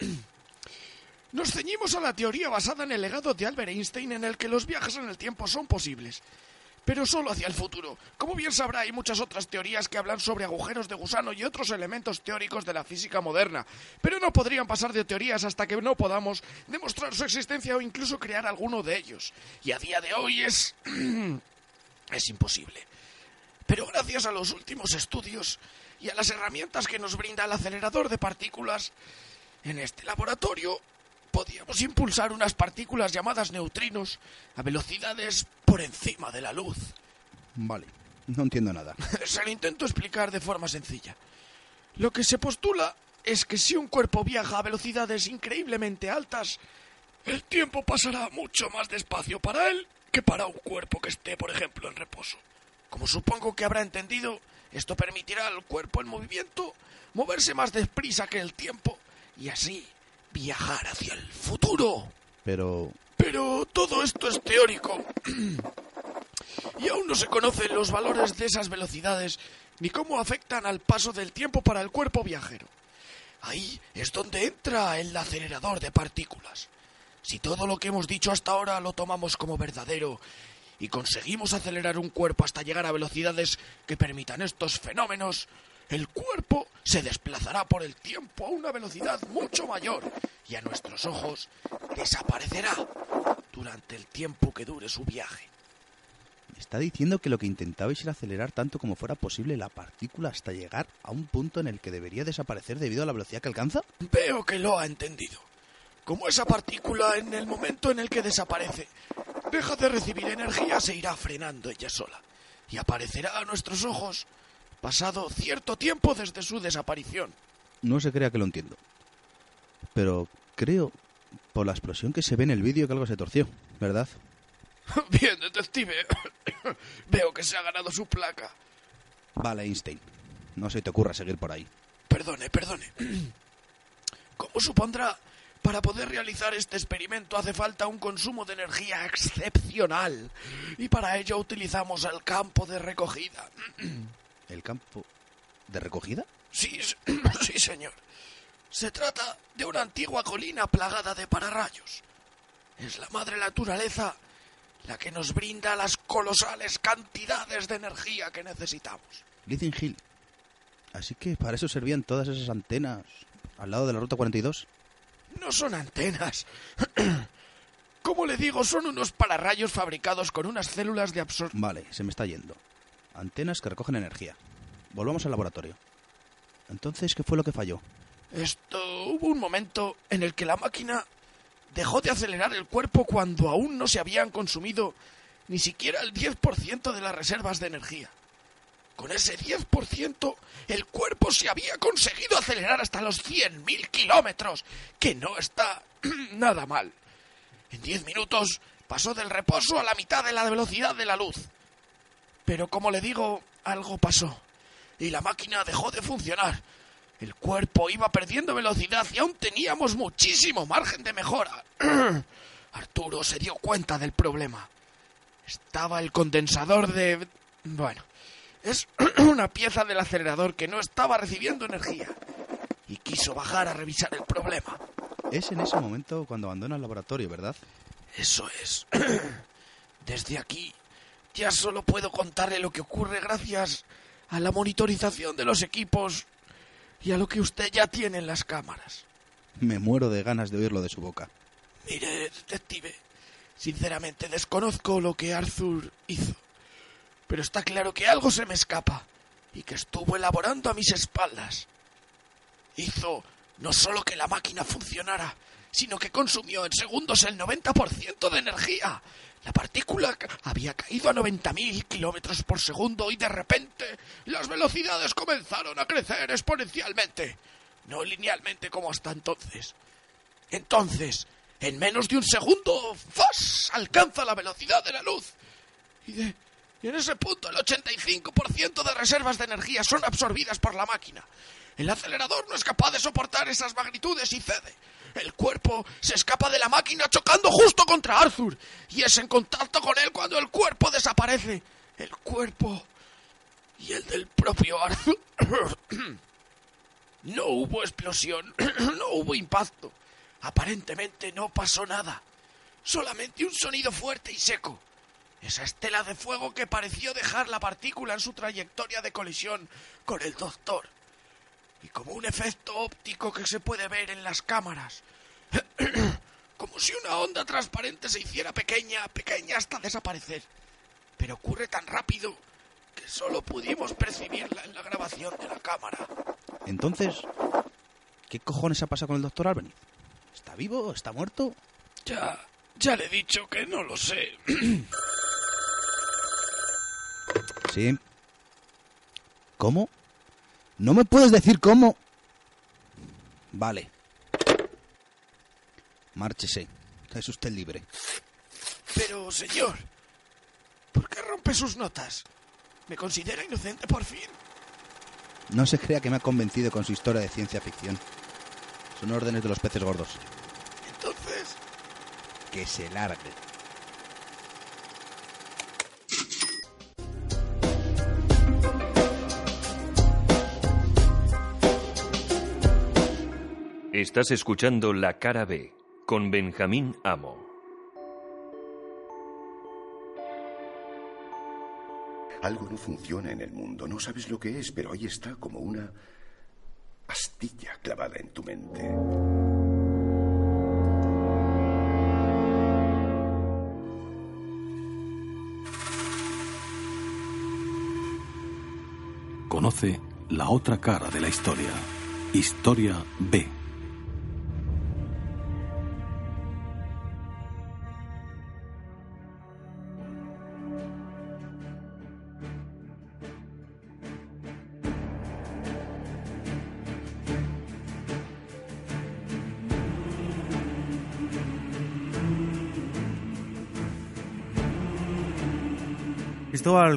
Nos ceñimos a la teoría basada en el legado de Albert Einstein en el que los viajes en el tiempo son posibles. Pero solo hacia el futuro. Como bien sabrá, hay muchas otras teorías que hablan sobre agujeros de gusano y otros elementos teóricos de la física moderna. Pero no podrían pasar de teorías hasta que no podamos demostrar su existencia o incluso crear alguno de ellos. Y a día de hoy es... es imposible. Pero gracias a los últimos estudios y a las herramientas que nos brinda el acelerador de partículas, en este laboratorio podíamos impulsar unas partículas llamadas neutrinos a velocidades por encima de la luz. Vale, no entiendo nada. Se lo intento explicar de forma sencilla. Lo que se postula es que si un cuerpo viaja a velocidades increíblemente altas, el tiempo pasará mucho más despacio para él que para un cuerpo que esté, por ejemplo, en reposo. Como supongo que habrá entendido, esto permitirá al cuerpo en movimiento moverse más deprisa que el tiempo y así viajar hacia el futuro. Pero... Pero todo esto es teórico. y aún no se conocen los valores de esas velocidades ni cómo afectan al paso del tiempo para el cuerpo viajero. Ahí es donde entra el acelerador de partículas. Si todo lo que hemos dicho hasta ahora lo tomamos como verdadero y conseguimos acelerar un cuerpo hasta llegar a velocidades que permitan estos fenómenos, el cuerpo se desplazará por el tiempo a una velocidad mucho mayor y a nuestros ojos desaparecerá durante el tiempo que dure su viaje. ¿Me está diciendo que lo que intentabais era acelerar tanto como fuera posible la partícula hasta llegar a un punto en el que debería desaparecer debido a la velocidad que alcanza? Veo que lo ha entendido. Como esa partícula en el momento en el que desaparece deja de recibir energía se irá frenando ella sola y aparecerá a nuestros ojos pasado cierto tiempo desde su desaparición. No se crea que lo entiendo. Pero creo, por la explosión que se ve en el vídeo, que algo se torció, ¿verdad? Bien, detective. Veo que se ha ganado su placa. Vale, Einstein. No se te ocurra seguir por ahí. Perdone, perdone. Como supondrá, para poder realizar este experimento hace falta un consumo de energía excepcional. Y para ello utilizamos el campo de recogida. ¿El campo de recogida? Sí, sí, señor. Se trata de una antigua colina plagada de pararrayos. Es la madre naturaleza la que nos brinda las colosales cantidades de energía que necesitamos. Lithium Hill. Así que para eso servían todas esas antenas al lado de la Ruta 42. No son antenas. Como le digo, son unos pararrayos fabricados con unas células de absorción. Vale, se me está yendo. Antenas que recogen energía. Volvamos al laboratorio. Entonces, ¿qué fue lo que falló? Esto hubo un momento en el que la máquina dejó de acelerar el cuerpo cuando aún no se habían consumido ni siquiera el 10% de las reservas de energía. Con ese 10%, el cuerpo se había conseguido acelerar hasta los 100.000 kilómetros, que no está nada mal. En 10 minutos pasó del reposo a la mitad de la velocidad de la luz. Pero como le digo, algo pasó, y la máquina dejó de funcionar. El cuerpo iba perdiendo velocidad y aún teníamos muchísimo margen de mejora. Arturo se dio cuenta del problema. Estaba el condensador de... Bueno, es una pieza del acelerador que no estaba recibiendo energía. y quiso bajar a revisar el problema. Es en ese momento cuando abandona el laboratorio, ¿verdad? Eso es. Desde aquí ya solo puedo contarle lo que ocurre gracias a la monitorización de los equipos y a lo que usted ya tiene en las cámaras. Me muero de ganas de oírlo de su boca. Mire, detective, sinceramente desconozco lo que Arthur hizo, pero está claro que algo se me escapa y que estuvo elaborando a mis espaldas. Hizo no solo que la máquina funcionara, sino que consumió en segundos el 90% de energía. La partícula había caído a 90.000 kilómetros por segundo y de repente las velocidades comenzaron a crecer exponencialmente, no linealmente como hasta entonces. Entonces, en menos de un segundo, ¡fas! alcanza la velocidad de la luz. Y, y en ese punto el 85% de reservas de energía son absorbidas por la máquina. El acelerador no es capaz de soportar esas magnitudes y cede. El cuerpo se escapa de la máquina chocando justo contra Arthur y es en contacto con él cuando el cuerpo desaparece. El cuerpo y el del propio Arthur. No hubo explosión, no hubo impacto. Aparentemente no pasó nada. Solamente un sonido fuerte y seco. Esa estela de fuego que pareció dejar la partícula en su trayectoria de colisión con el doctor y como un efecto óptico que se puede ver en las cámaras. como si una onda transparente se hiciera pequeña, pequeña hasta desaparecer. Pero ocurre tan rápido que solo pudimos percibirla en la grabación de la cámara. Entonces, ¿qué cojones ha pasado con el doctor Albany? ¿Está vivo? ¿Está muerto? Ya, ya le he dicho que no lo sé. sí. ¿Cómo? ¿No me puedes decir cómo? Vale. Márchese. Es usted libre. Pero, señor, ¿por qué rompe sus notas? ¿Me considera inocente por fin? No se crea que me ha convencido con su historia de ciencia ficción. Son órdenes de los peces gordos. Entonces... Que se largue. Estás escuchando La Cara B con Benjamín Amo. Algo no funciona en el mundo, no sabes lo que es, pero ahí está como una astilla clavada en tu mente. Conoce la otra cara de la historia. Historia B.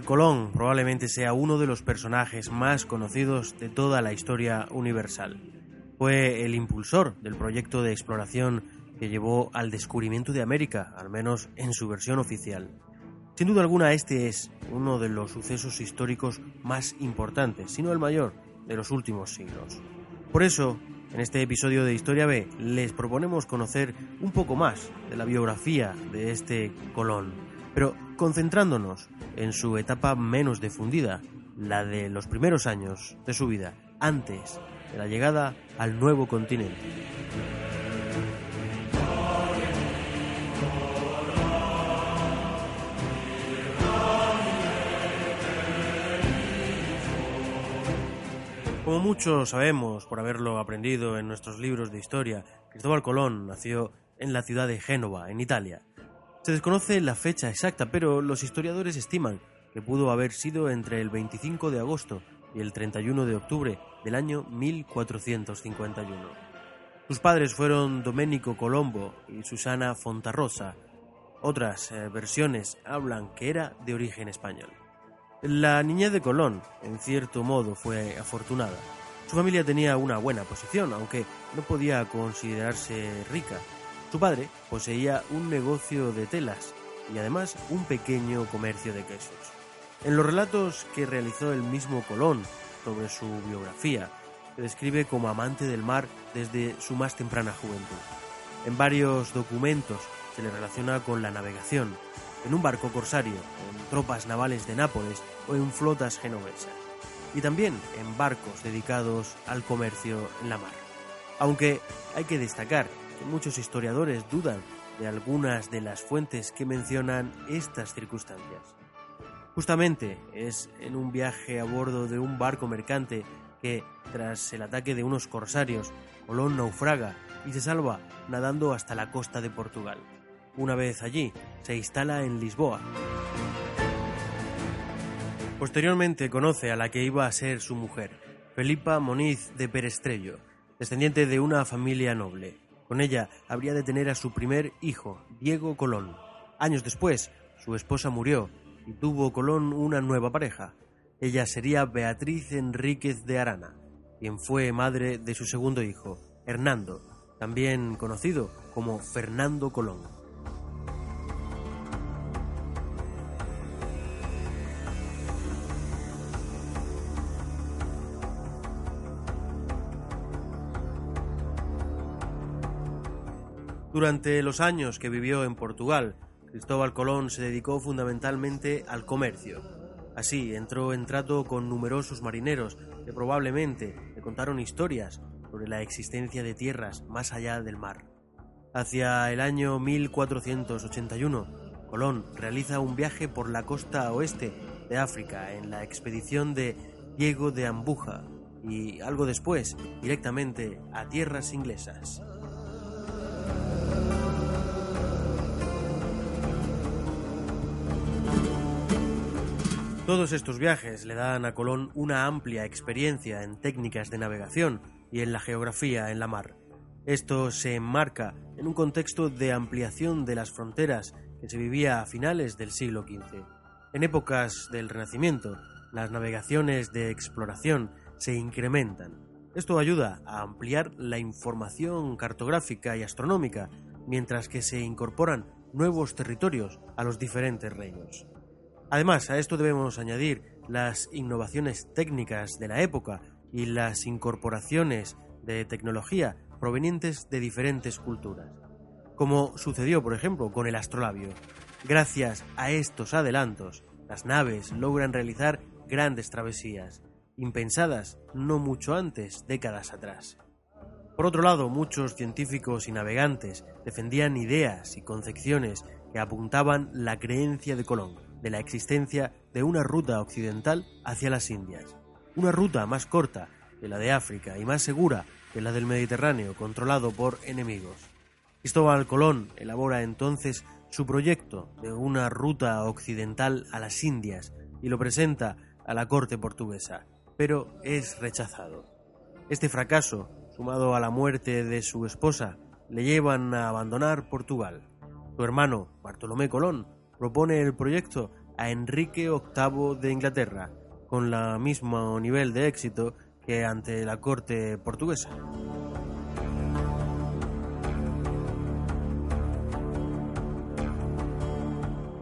Colón probablemente sea uno de los personajes más conocidos de toda la historia universal. Fue el impulsor del proyecto de exploración que llevó al descubrimiento de América, al menos en su versión oficial. Sin duda alguna este es uno de los sucesos históricos más importantes, si no el mayor, de los últimos siglos. Por eso, en este episodio de Historia B les proponemos conocer un poco más de la biografía de este Colón, pero concentrándonos en su etapa menos difundida, la de los primeros años de su vida, antes de la llegada al nuevo continente. Como muchos sabemos por haberlo aprendido en nuestros libros de historia, Cristóbal Colón nació en la ciudad de Génova, en Italia. Se desconoce la fecha exacta, pero los historiadores estiman que pudo haber sido entre el 25 de agosto y el 31 de octubre del año 1451. Sus padres fueron Domenico Colombo y Susana Fontarrosa. Otras eh, versiones hablan que era de origen español. La niñez de Colón, en cierto modo, fue afortunada. Su familia tenía una buena posición, aunque no podía considerarse rica. Su padre poseía un negocio de telas y además un pequeño comercio de quesos. En los relatos que realizó el mismo Colón sobre su biografía, se describe como amante del mar desde su más temprana juventud. En varios documentos se le relaciona con la navegación, en un barco corsario, en tropas navales de Nápoles o en flotas genovesas, y también en barcos dedicados al comercio en la mar. Aunque hay que destacar muchos historiadores dudan de algunas de las fuentes que mencionan estas circunstancias. Justamente es en un viaje a bordo de un barco mercante que, tras el ataque de unos corsarios, Colón naufraga y se salva nadando hasta la costa de Portugal. Una vez allí, se instala en Lisboa. Posteriormente conoce a la que iba a ser su mujer, Felipa Moniz de Perestrello, descendiente de una familia noble. Con ella habría de tener a su primer hijo, Diego Colón. Años después, su esposa murió y tuvo Colón una nueva pareja. Ella sería Beatriz Enríquez de Arana, quien fue madre de su segundo hijo, Hernando, también conocido como Fernando Colón. Durante los años que vivió en Portugal, Cristóbal Colón se dedicó fundamentalmente al comercio. Así entró en trato con numerosos marineros que probablemente le contaron historias sobre la existencia de tierras más allá del mar. Hacia el año 1481, Colón realiza un viaje por la costa oeste de África en la expedición de Diego de Ambuja y algo después directamente a tierras inglesas. Todos estos viajes le dan a Colón una amplia experiencia en técnicas de navegación y en la geografía en la mar. Esto se enmarca en un contexto de ampliación de las fronteras que se vivía a finales del siglo XV. En épocas del Renacimiento, las navegaciones de exploración se incrementan. Esto ayuda a ampliar la información cartográfica y astronómica, mientras que se incorporan nuevos territorios a los diferentes reinos. Además, a esto debemos añadir las innovaciones técnicas de la época y las incorporaciones de tecnología provenientes de diferentes culturas, como sucedió, por ejemplo, con el astrolabio. Gracias a estos adelantos, las naves logran realizar grandes travesías, impensadas no mucho antes, décadas atrás. Por otro lado, muchos científicos y navegantes defendían ideas y concepciones que apuntaban la creencia de Colón de la existencia de una ruta occidental hacia las Indias, una ruta más corta que la de África y más segura que la del Mediterráneo controlado por enemigos. Cristóbal Colón elabora entonces su proyecto de una ruta occidental a las Indias y lo presenta a la corte portuguesa, pero es rechazado. Este fracaso, sumado a la muerte de su esposa, le llevan a abandonar Portugal. Su hermano, Bartolomé Colón, propone el proyecto a Enrique VIII de Inglaterra, con el mismo nivel de éxito que ante la corte portuguesa.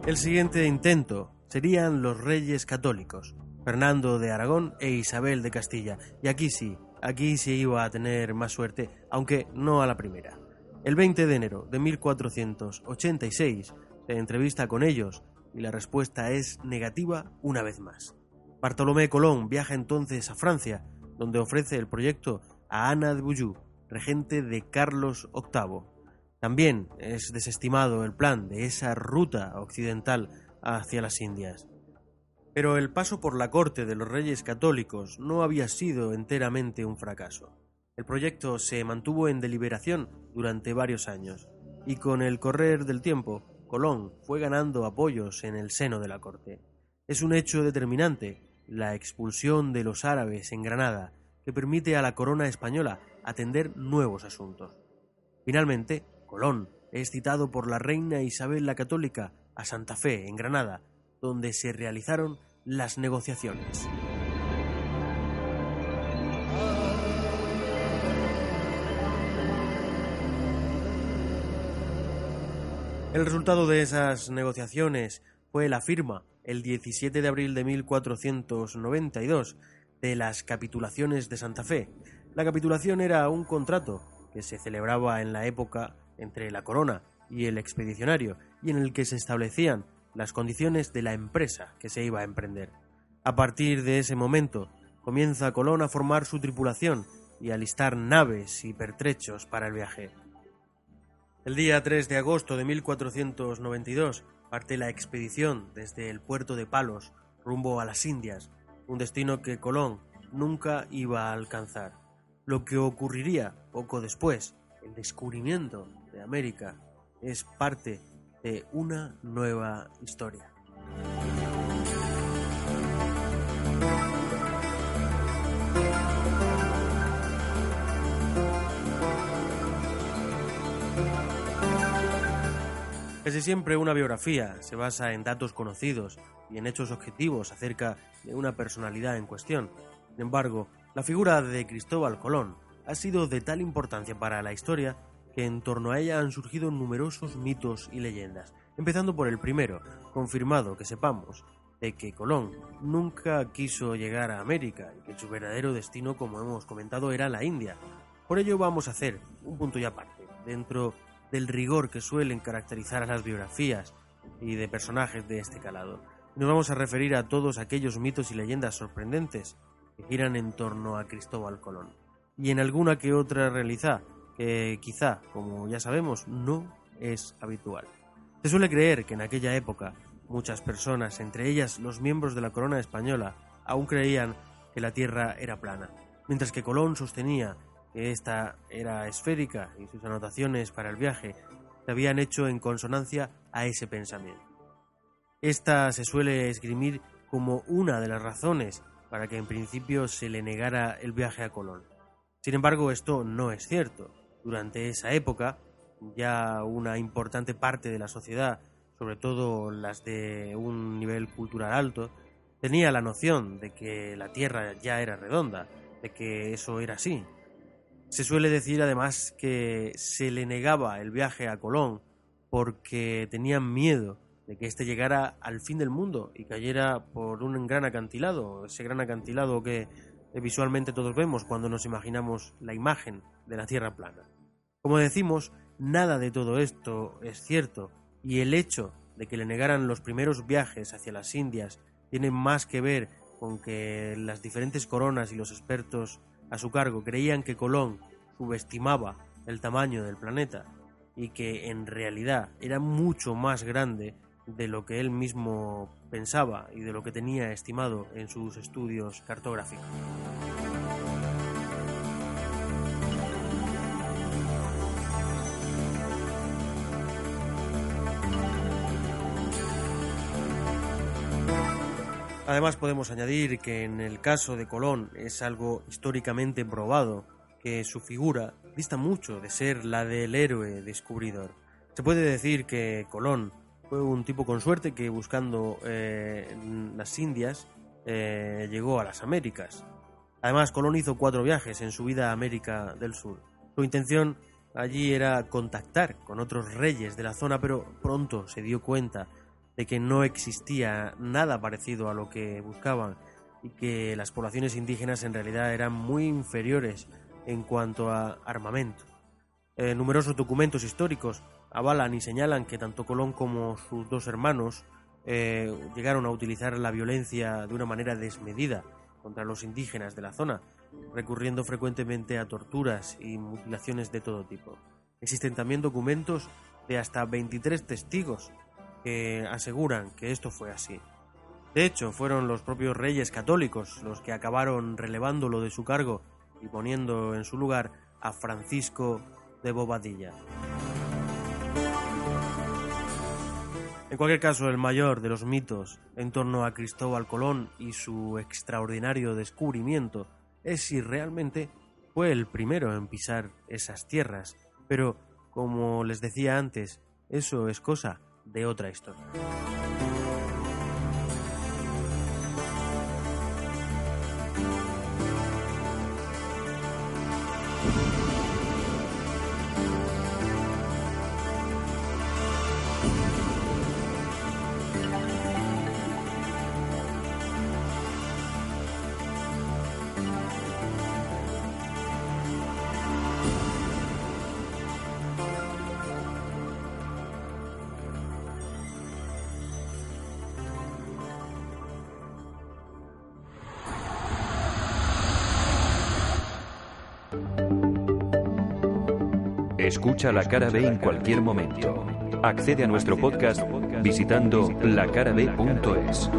El siguiente intento serían los reyes católicos, Fernando de Aragón e Isabel de Castilla, y aquí sí, aquí sí iba a tener más suerte, aunque no a la primera. El 20 de enero de 1486, se entrevista con ellos y la respuesta es negativa una vez más. Bartolomé Colón viaja entonces a Francia, donde ofrece el proyecto a Ana de Bouillou, regente de Carlos VIII. También es desestimado el plan de esa ruta occidental hacia las Indias. Pero el paso por la corte de los reyes católicos no había sido enteramente un fracaso. El proyecto se mantuvo en deliberación durante varios años, y con el correr del tiempo Colón fue ganando apoyos en el seno de la corte. Es un hecho determinante la expulsión de los árabes en Granada, que permite a la corona española atender nuevos asuntos. Finalmente, Colón es citado por la reina Isabel la Católica a Santa Fe, en Granada, donde se realizaron las negociaciones. El resultado de esas negociaciones fue la firma, el 17 de abril de 1492, de las capitulaciones de Santa Fe, La capitulación era un contrato que se celebraba en la época entre la corona y el expedicionario y en el que se establecían las condiciones de la empresa que se iba a emprender. A partir de ese momento comienza Colón a formar su tripulación y a listar naves y pertrechos para el viaje. El día 3 de agosto de 1492 parte la expedición desde el puerto de Palos rumbo a las Indias, un destino que Colón nunca iba a alcanzar. Lo que ocurriría poco después, el descubrimiento de América, es parte de una nueva historia. Casi siempre una biografía se basa en datos conocidos y en hechos objetivos acerca de una personalidad en cuestión. Sin embargo, la figura de Cristóbal Colón ha sido de tal importancia para la historia que en torno a ella han surgido numerosos mitos y leyendas, empezando por el primero, confirmado que sepamos, de que Colón nunca quiso llegar a América y que su verdadero destino, como hemos comentado, era la India. Por ello vamos a hacer un punto y aparte dentro del rigor que suelen caracterizar a las biografías y de personajes de este calado. Nos vamos a referir a todos aquellos mitos y leyendas sorprendentes que giran en torno a Cristóbal Colón. Y en alguna que otra realidad que quizá, como ya sabemos, no es habitual. Se suele creer que en aquella época muchas personas, entre ellas los miembros de la corona española, aún creían que la Tierra era plana, mientras que Colón sostenía esta era esférica y sus anotaciones para el viaje se habían hecho en consonancia a ese pensamiento. Esta se suele esgrimir como una de las razones para que en principio se le negara el viaje a Colón. Sin embargo, esto no es cierto. Durante esa época, ya una importante parte de la sociedad, sobre todo las de un nivel cultural alto, tenía la noción de que la Tierra ya era redonda, de que eso era así, se suele decir además que se le negaba el viaje a Colón porque tenían miedo de que éste llegara al fin del mundo y cayera por un gran acantilado, ese gran acantilado que visualmente todos vemos cuando nos imaginamos la imagen de la Tierra plana. Como decimos, nada de todo esto es cierto y el hecho de que le negaran los primeros viajes hacia las Indias tiene más que ver con que las diferentes coronas y los expertos a su cargo creían que Colón subestimaba el tamaño del planeta y que en realidad era mucho más grande de lo que él mismo pensaba y de lo que tenía estimado en sus estudios cartográficos. Además podemos añadir que en el caso de Colón es algo históricamente probado que su figura dista mucho de ser la del héroe descubridor. Se puede decir que Colón fue un tipo con suerte que buscando eh, las Indias eh, llegó a las Américas. Además, Colón hizo cuatro viajes en su vida a América del Sur. Su intención allí era contactar con otros reyes de la zona, pero pronto se dio cuenta de que no existía nada parecido a lo que buscaban y que las poblaciones indígenas en realidad eran muy inferiores en cuanto a armamento. Eh, numerosos documentos históricos avalan y señalan que tanto Colón como sus dos hermanos eh, llegaron a utilizar la violencia de una manera desmedida contra los indígenas de la zona, recurriendo frecuentemente a torturas y mutilaciones de todo tipo. Existen también documentos de hasta 23 testigos aseguran que esto fue así. De hecho, fueron los propios reyes católicos los que acabaron relevándolo de su cargo y poniendo en su lugar a Francisco de Bobadilla. En cualquier caso, el mayor de los mitos en torno a Cristóbal Colón y su extraordinario descubrimiento es si realmente fue el primero en pisar esas tierras, pero, como les decía antes, eso es cosa de otra historia. Escucha la cara B en cualquier momento. Accede a nuestro podcast visitando lacarabe.es.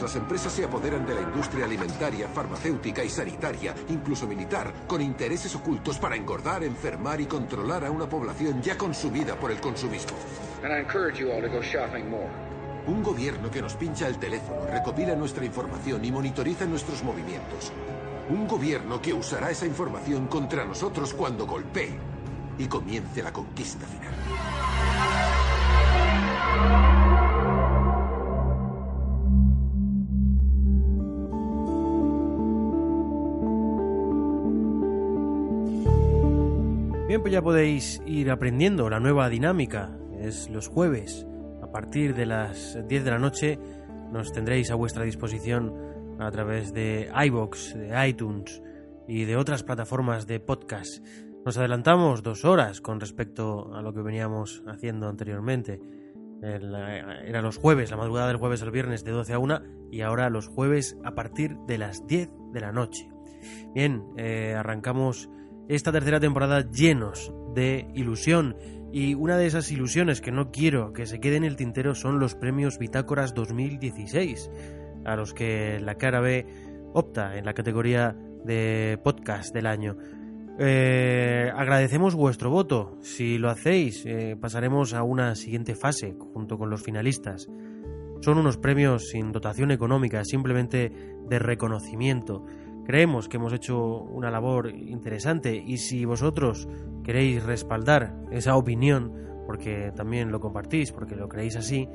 Las empresas se apoderan de la industria alimentaria, farmacéutica y sanitaria, incluso militar, con intereses ocultos para engordar, enfermar y controlar a una población ya consumida por el consumismo. Un gobierno que nos pincha el teléfono, recopila nuestra información y monitoriza nuestros movimientos. Un gobierno que usará esa información contra nosotros cuando golpee y comience la conquista final. Bien, pues ya podéis ir aprendiendo la nueva dinámica. Es los jueves, a partir de las 10 de la noche, nos tendréis a vuestra disposición a través de iBox, de iTunes y de otras plataformas de podcast. Nos adelantamos dos horas con respecto a lo que veníamos haciendo anteriormente. Era los jueves, la madrugada del jueves al viernes de 12 a 1 y ahora los jueves a partir de las 10 de la noche. Bien, eh, arrancamos esta tercera temporada llenos de ilusión y una de esas ilusiones que no quiero que se quede en el tintero son los premios Bitácoras 2016, a los que la cara B opta en la categoría de podcast del año. Eh, agradecemos vuestro voto. Si lo hacéis, eh, pasaremos a una siguiente fase junto con los finalistas. Son unos premios sin dotación económica, simplemente de reconocimiento. Creemos que hemos hecho una labor interesante y si vosotros queréis respaldar esa opinión, porque también lo compartís, porque lo creéis así,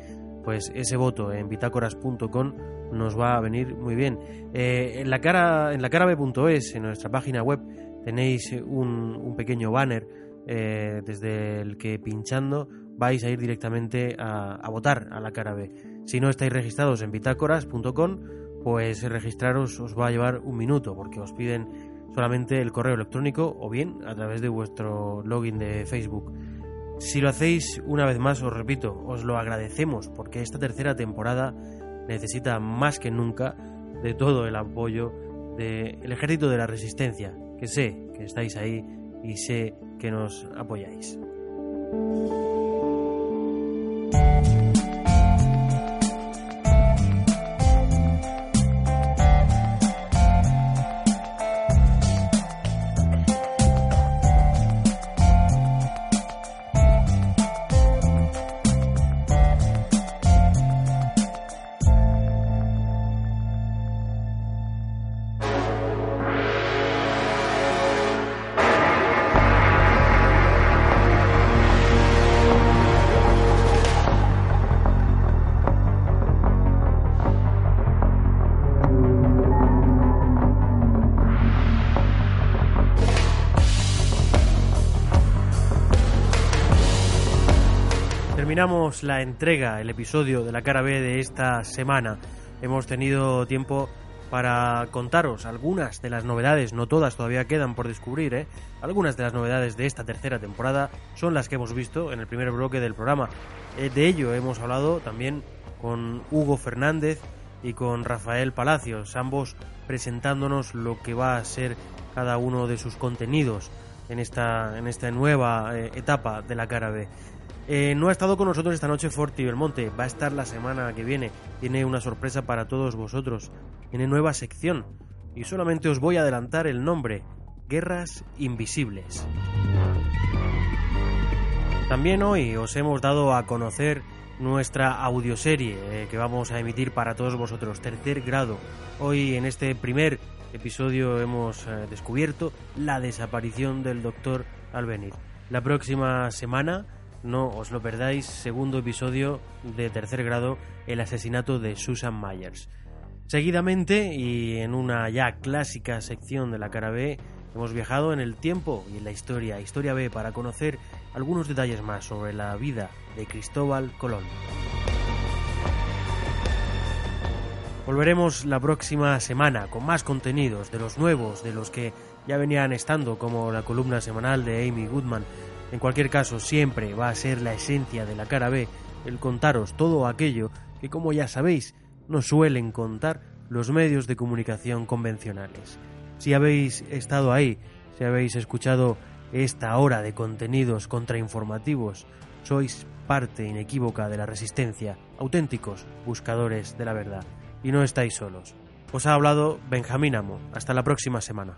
pues ese voto en bitácoras.com nos va a venir muy bien. Eh, en la cara en la en nuestra página web, tenéis un, pequeño banner eh, desde el que pinchando vais a ir directamente a, a votar a la cara B. Si no estáis registrados en bitácoras.com, pues registraros os va a llevar un minuto porque os piden solamente el correo electrónico o bien a través de vuestro login de Facebook. Si lo hacéis una vez más, os repito, os lo agradecemos porque esta tercera temporada necesita más que nunca de todo el apoyo del ejército de la resistencia, que sé que estáis ahí y sé que nos apoyáis. Terminamos la entrega, el episodio de la cara B de esta semana. Hemos tenido tiempo para contaros algunas de las novedades, no todas todavía quedan por descubrir, ¿eh? algunas de las novedades de esta tercera temporada son las que hemos visto en el primer bloque del programa. Eh, de ello hemos hablado también con Hugo Fernández y con Rafael Palacios, ambos presentándonos lo que va a ser cada uno de sus contenidos en esta, en esta nueva eh, etapa de la cara B. Eh, no ha estado con nosotros esta noche Forti Belmonte, va a estar la semana que viene. Tiene una sorpresa para todos vosotros. Tiene nueva sección. Y solamente os voy a adelantar el nombre. Guerras Invisibles. También hoy os hemos dado a conocer nuestra audioserie eh, que vamos a emitir para todos vosotros, tercer grado. Hoy en este primer episodio hemos eh, descubierto la desaparición del doctor Albenir. La próxima semana no os lo perdáis, segundo episodio de tercer grado, el asesinato de Susan Myers. Seguidamente, y en una ya clásica sección de la cara B, hemos viajado en el tiempo y en la historia, historia B, para conocer algunos detalles más sobre la vida de Cristóbal Colón. Volveremos la próxima semana con más contenidos de los nuevos, de los que ya venían estando, como la columna semanal de Amy Goodman, en cualquier caso, siempre va a ser la esencia de la cara B el contaros todo aquello que, como ya sabéis, nos suelen contar los medios de comunicación convencionales. Si habéis estado ahí, si habéis escuchado esta hora de contenidos contrainformativos, sois parte inequívoca de la resistencia, auténticos buscadores de la verdad, y no estáis solos. Os ha hablado Benjamín Amo. Hasta la próxima semana.